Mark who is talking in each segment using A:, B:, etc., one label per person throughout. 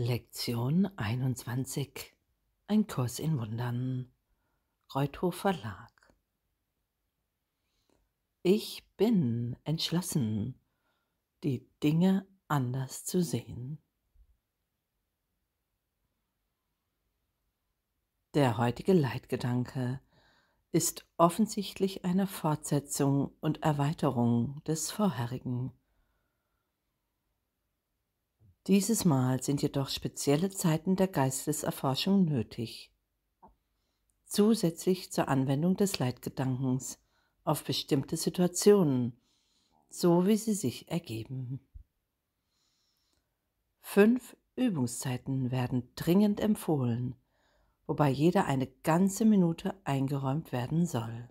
A: Lektion 21 Ein Kurs in Wundern Reuthof Verlag Ich bin entschlossen, die Dinge anders zu sehen. Der heutige Leitgedanke ist offensichtlich eine Fortsetzung und Erweiterung des vorherigen. Dieses Mal sind jedoch spezielle Zeiten der Geisteserforschung nötig, zusätzlich zur Anwendung des Leitgedankens auf bestimmte Situationen, so wie sie sich ergeben. Fünf Übungszeiten werden dringend empfohlen, wobei jeder eine ganze Minute eingeräumt werden soll.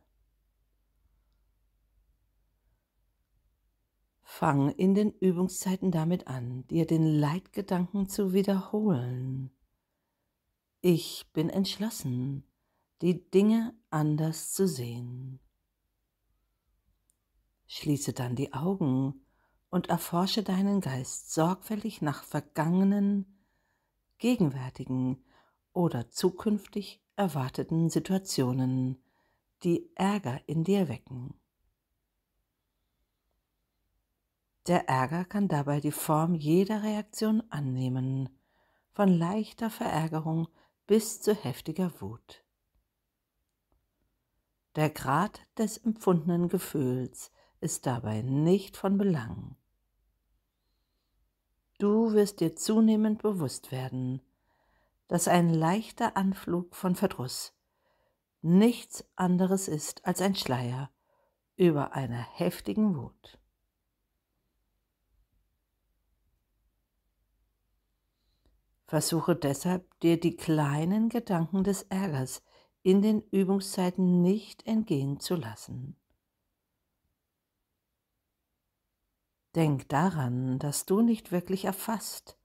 A: Fang in den Übungszeiten damit an, dir den Leitgedanken zu wiederholen. Ich bin entschlossen, die Dinge anders zu sehen. Schließe dann die Augen und erforsche deinen Geist sorgfältig nach vergangenen, gegenwärtigen oder zukünftig erwarteten Situationen, die Ärger in dir wecken. Der Ärger kann dabei die Form jeder Reaktion annehmen, von leichter Verärgerung bis zu heftiger Wut. Der Grad des empfundenen Gefühls ist dabei nicht von Belang. Du wirst dir zunehmend bewusst werden, dass ein leichter Anflug von Verdruss nichts anderes ist als ein Schleier über einer heftigen Wut. Versuche deshalb, dir die kleinen Gedanken des Ärgers in den Übungszeiten nicht entgehen zu lassen. Denk daran, dass du nicht wirklich erfasst,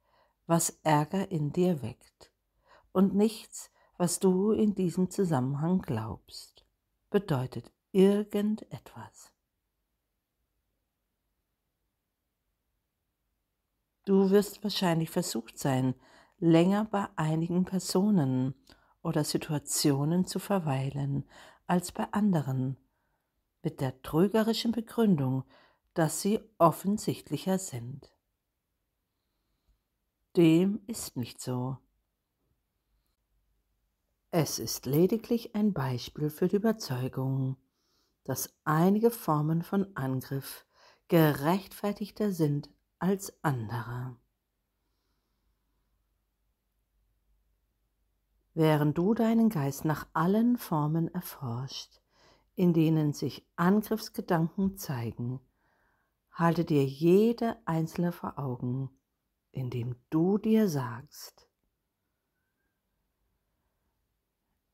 A: was Ärger in dir weckt und nichts, was du in diesem Zusammenhang glaubst, bedeutet irgendetwas. Du wirst wahrscheinlich versucht sein, länger bei einigen Personen oder Situationen zu verweilen als bei anderen, mit der trügerischen Begründung, dass sie offensichtlicher sind. Dem ist nicht so. Es ist lediglich ein Beispiel für die Überzeugung, dass einige Formen von Angriff gerechtfertigter sind als andere. Während du deinen Geist nach allen Formen erforscht, in denen sich Angriffsgedanken zeigen, halte dir jede einzelne vor Augen, indem du dir sagst,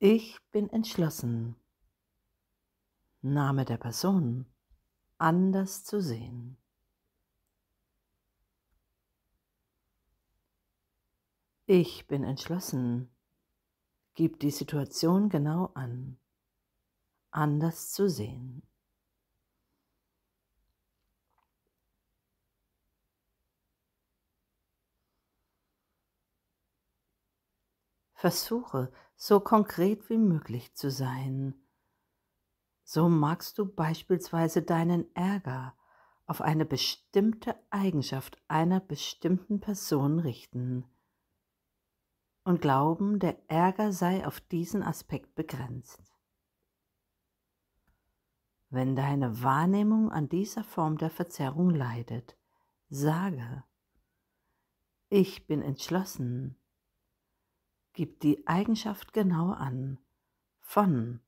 A: ich bin entschlossen, Name der Person anders zu sehen. Ich bin entschlossen, Gib die Situation genau an, anders zu sehen. Versuche, so konkret wie möglich zu sein. So magst du beispielsweise deinen Ärger auf eine bestimmte Eigenschaft einer bestimmten Person richten und glauben, der Ärger sei auf diesen Aspekt begrenzt. Wenn deine Wahrnehmung an dieser Form der Verzerrung leidet, sage, ich bin entschlossen, gib die Eigenschaft genau an, von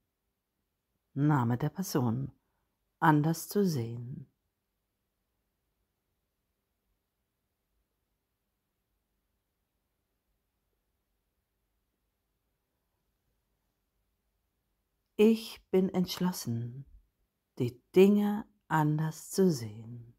A: Name der Person anders zu sehen. Ich bin entschlossen, die Dinge anders zu sehen.